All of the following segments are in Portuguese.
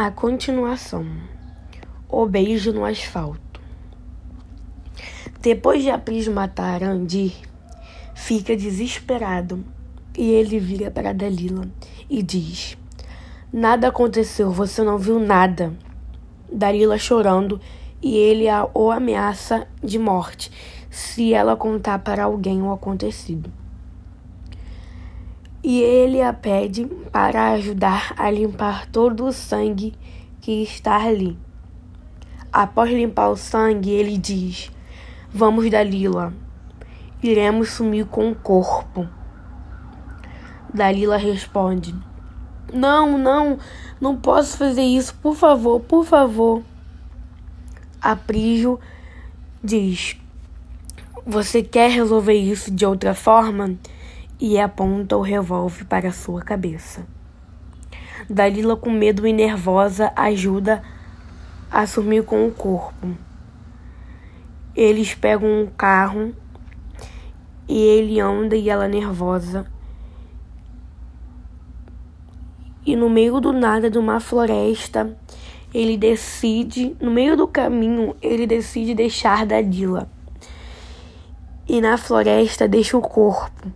A continuação. O beijo no asfalto. Depois de Apris matar fica desesperado e ele vira para Dalila e diz: Nada aconteceu, você não viu nada. Dalila chorando e ele a, o ameaça de morte se ela contar para alguém o acontecido. E ele a pede para ajudar a limpar todo o sangue que está ali. Após limpar o sangue, ele diz: Vamos, Dalila, iremos sumir com o corpo. Dalila responde: Não, não, não posso fazer isso, por favor, por favor. Aprígio diz: Você quer resolver isso de outra forma? E aponta o revólver para sua cabeça. Dalila, com medo e nervosa, ajuda a sumir com o corpo. Eles pegam um carro e ele anda e ela nervosa. E no meio do nada de uma floresta, ele decide, no meio do caminho, ele decide deixar Dalila. E na floresta deixa o corpo.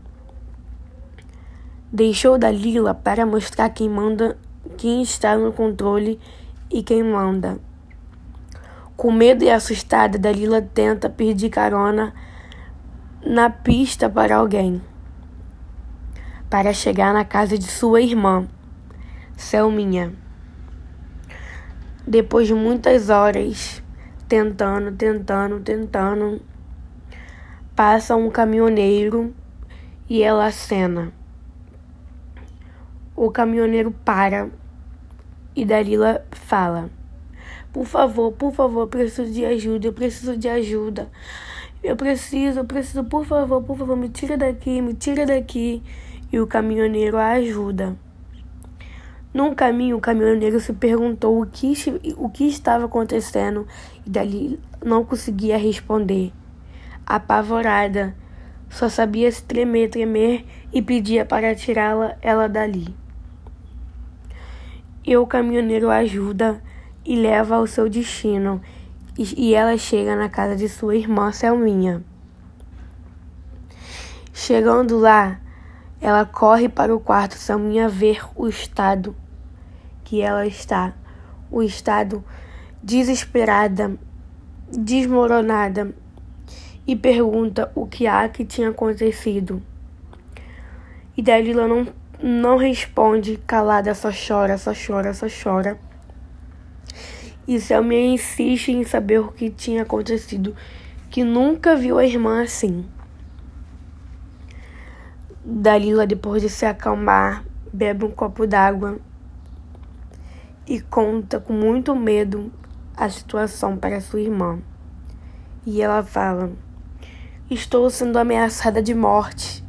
Deixou Dalila para mostrar quem manda, quem está no controle e quem manda. Com medo e assustada, Dalila tenta pedir carona na pista para alguém, para chegar na casa de sua irmã, Selminha. Depois de muitas horas tentando, tentando, tentando, passa um caminhoneiro e ela acena. O caminhoneiro para e Dalila fala: Por favor, por favor, preciso de ajuda, eu preciso de ajuda. Eu preciso, eu preciso, por favor, por favor, me tira daqui, me tira daqui. E o caminhoneiro a ajuda. Num caminho, o caminhoneiro se perguntou o que, o que estava acontecendo e dali não conseguia responder. Apavorada, só sabia se tremer, tremer e pedia para tirá-la ela dali. E o caminhoneiro ajuda e leva ao seu destino, e, ela chega na casa de sua irmã Selminha. Chegando lá, ela corre para o quarto Selminha ver o estado que ela está, o estado desesperada, desmoronada, e pergunta o que há que tinha acontecido. E Dalila não, não responde, calada, só chora, só chora, só chora. E Selma insiste em saber o que tinha acontecido, que nunca viu a irmã assim. Dalila, depois de se acalmar, bebe um copo d'água e conta com muito medo a situação para sua irmã. E ela fala: Estou sendo ameaçada de morte.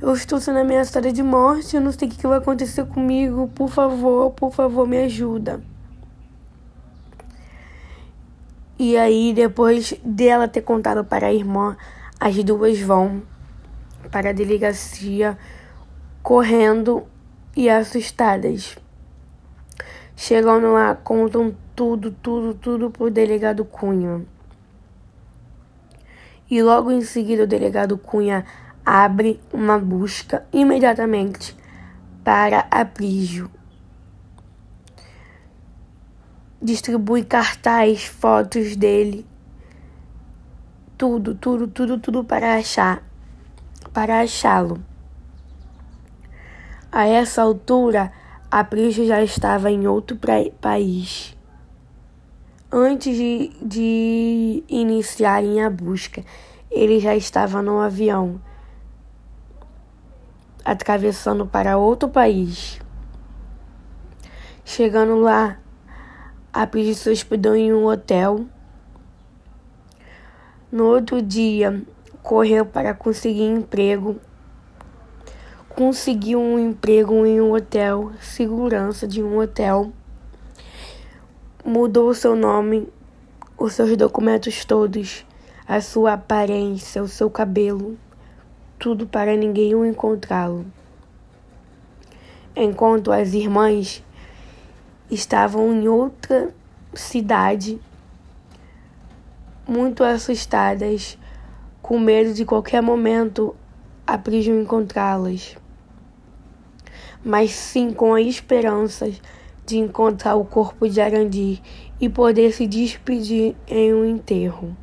Eu estou sendo ameaçada de morte, eu não sei o que vai acontecer comigo. Por favor, por favor, me ajuda. E aí, depois dela ter contado para a irmã, as duas vão para a delegacia correndo e assustadas. Chegando lá, contam tudo, tudo, tudo pro delegado Cunha. E logo em seguida o delegado Cunha abre uma busca imediatamente para Aprígio. Distribui cartaz, fotos dele, tudo, tudo, tudo, tudo para achar, para achá-lo. A essa altura, a Prisca já estava em outro país. Antes de, de iniciarem a busca, ele já estava no avião, atravessando para outro país. Chegando lá, a Prisca se em um hotel. No outro dia, correu para conseguir emprego conseguiu um emprego em um hotel, segurança de um hotel, mudou seu nome, os seus documentos todos, a sua aparência, o seu cabelo, tudo para ninguém o encontrá-lo. Enquanto as irmãs estavam em outra cidade, muito assustadas, com medo de qualquer momento a prisão encontrá-las, mas sim com a esperança de encontrar o corpo de Arandir e poder se despedir em um enterro.